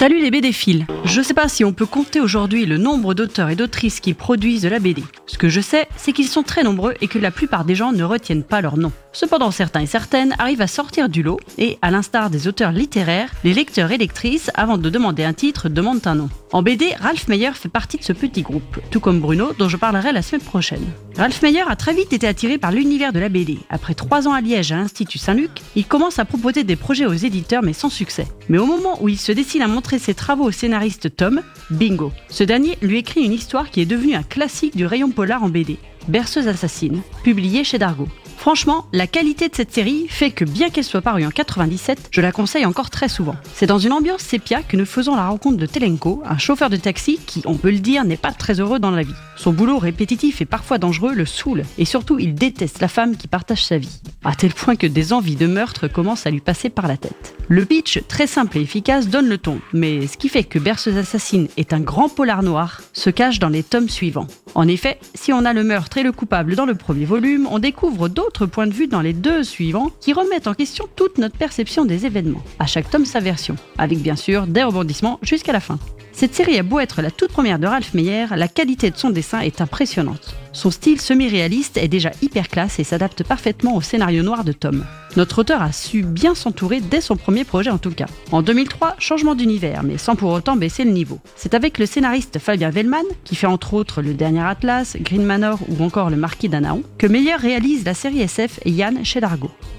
Salut les BD-philes Je sais pas si on peut compter aujourd'hui le nombre d'auteurs et d'autrices qui produisent de la BD. Ce que je sais, c'est qu'ils sont très nombreux et que la plupart des gens ne retiennent pas leur nom. Cependant, certains et certaines arrivent à sortir du lot et, à l'instar des auteurs littéraires, les lecteurs et lectrices, avant de demander un titre, demandent un nom. En BD, Ralph Meyer fait partie de ce petit groupe, tout comme Bruno, dont je parlerai la semaine prochaine. Ralph Meyer a très vite été attiré par l'univers de la BD. Après trois ans à Liège à l'Institut Saint-Luc, il commence à proposer des projets aux éditeurs mais sans succès. Mais au moment où il se décide à montrer ses travaux au scénariste Tom, bingo. Ce dernier lui écrit une histoire qui est devenue un classique du rayon en BD, Berceuse assassine, publié chez Dargo. Franchement, la qualité de cette série fait que bien qu'elle soit parue en 97, je la conseille encore très souvent. C'est dans une ambiance sépia que nous faisons la rencontre de Telenko, un chauffeur de taxi qui, on peut le dire, n'est pas très heureux dans la vie. Son boulot répétitif et parfois dangereux le saoule, et surtout il déteste la femme qui partage sa vie, à tel point que des envies de meurtre commencent à lui passer par la tête. Le pitch, très simple et efficace, donne le ton, mais ce qui fait que Berceuse Assassine est un grand polar noir se cache dans les tomes suivants. En effet, si on a le meurtre et le coupable dans le premier volume, on découvre d'autres points de vue dans les deux suivants qui remettent en question toute notre perception des événements. À chaque tome sa version, avec bien sûr des rebondissements jusqu'à la fin. Cette série a beau être la toute première de Ralph Meyer, la qualité de son dessin est impressionnante. Son style semi-réaliste est déjà hyper classe et s'adapte parfaitement au scénario noir de Tom. Notre auteur a su bien s'entourer dès son premier projet en tout cas. En 2003, changement d'univers, mais sans pour autant baisser le niveau. C'est avec le scénariste Fabien Vellman, qui fait entre autres Le Dernier Atlas, Green Manor ou encore Le Marquis d'Anaon, que Meyer réalise la série SF Yann chez.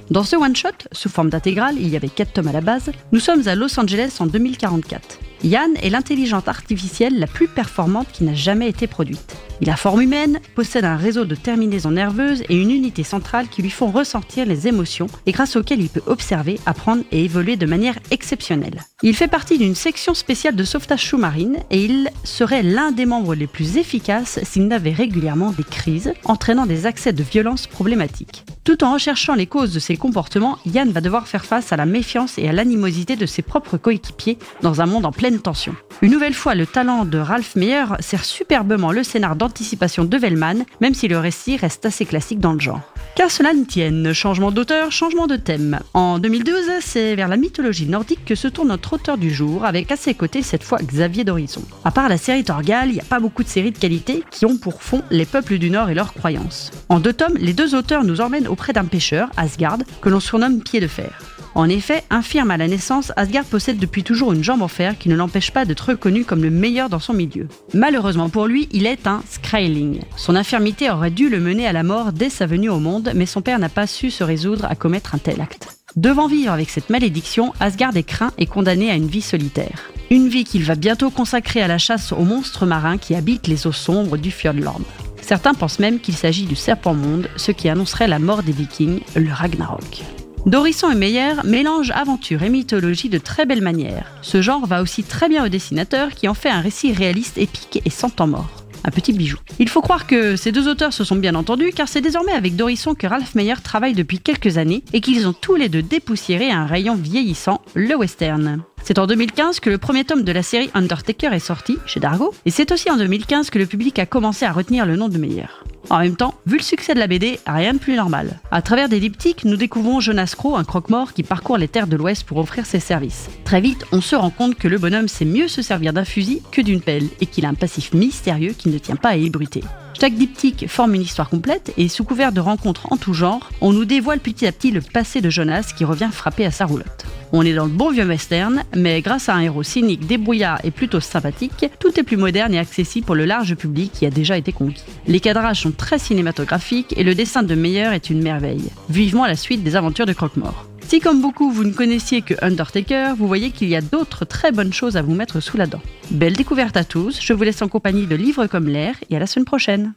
Dans ce one-shot, sous forme d'intégrale, il y avait 4 tomes à la base, nous sommes à Los Angeles en 2044. Yann est l'intelligence artificielle la plus performante qui n'a jamais été produite. Il a forme humaine, possède un réseau de terminaisons nerveuses et une unité centrale qui lui font ressentir les émotions et grâce auxquelles il peut observer, apprendre et évoluer de manière exceptionnelle. Il fait partie d'une section spéciale de sauvetage sous-marine et il serait l'un des membres les plus efficaces s'il n'avait régulièrement des crises, entraînant des accès de violence problématiques. Tout en recherchant les causes de ses comportements, Yann va devoir faire face à la méfiance et à l'animosité de ses propres coéquipiers dans un monde en pleine tension. Une nouvelle fois, le talent de Ralph Meyer sert superbement le scénar d'anticipation de Vellman, même si le récit reste assez classique dans le genre. Car cela ne tienne, changement d'auteur, changement de thème. En 2012, c'est vers la mythologie nordique que se tourne notre auteur du jour, avec à ses côtés cette fois Xavier Dorisson. À part la série Torgal, il n'y a pas beaucoup de séries de qualité qui ont pour fond les peuples du Nord et leurs croyances. En deux tomes, les deux auteurs nous emmènent auprès d'un pêcheur, Asgard, que l'on surnomme Pied de Fer. En effet, infirme à la naissance, Asgard possède depuis toujours une jambe en fer qui ne l'empêche pas d'être reconnu comme le meilleur dans son milieu. Malheureusement pour lui, il est un Skryling. Son infirmité aurait dû le mener à la mort dès sa venue au monde, mais son père n'a pas su se résoudre à commettre un tel acte. Devant vivre avec cette malédiction, Asgard est craint et condamné à une vie solitaire. Une vie qu'il va bientôt consacrer à la chasse aux monstres marins qui habitent les eaux sombres du Fjordland. Certains pensent même qu'il s'agit du serpent monde, ce qui annoncerait la mort des vikings, le Ragnarok. Dorisson et Meyer mélangent aventure et mythologie de très belle manière. Ce genre va aussi très bien au dessinateur qui en fait un récit réaliste, épique et sans temps mort. Un petit bijou. Il faut croire que ces deux auteurs se sont bien entendus car c'est désormais avec Dorisson que Ralph Meyer travaille depuis quelques années et qu'ils ont tous les deux dépoussiéré un rayon vieillissant, le western. C'est en 2015 que le premier tome de la série Undertaker est sorti chez Dargo, et c'est aussi en 2015 que le public a commencé à retenir le nom de Meyer. En même temps, vu le succès de la BD, rien de plus normal. À travers des diptyques, nous découvrons Jonas Crow, un croque-mort qui parcourt les terres de l'Ouest pour offrir ses services. Très vite, on se rend compte que le bonhomme sait mieux se servir d'un fusil que d'une pelle et qu'il a un passif mystérieux qui ne tient pas à ébruiter. Chaque diptyque forme une histoire complète et sous couvert de rencontres en tout genre, on nous dévoile petit à petit le passé de Jonas qui revient frapper à sa roulotte. On est dans le bon vieux western, mais grâce à un héros cynique, débrouillard et plutôt sympathique, tout est plus moderne et accessible pour le large public qui a déjà été conquis. Les cadrages sont très cinématographiques et le dessin de Meyer est une merveille. Vivement la suite des aventures de Croque-Mort. Si comme beaucoup vous ne connaissiez que Undertaker, vous voyez qu'il y a d'autres très bonnes choses à vous mettre sous la dent. Belle découverte à tous, je vous laisse en compagnie de Livres comme l'air et à la semaine prochaine.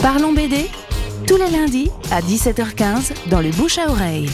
Parlons BD tous les lundis à 17h15 dans le bouche à oreille.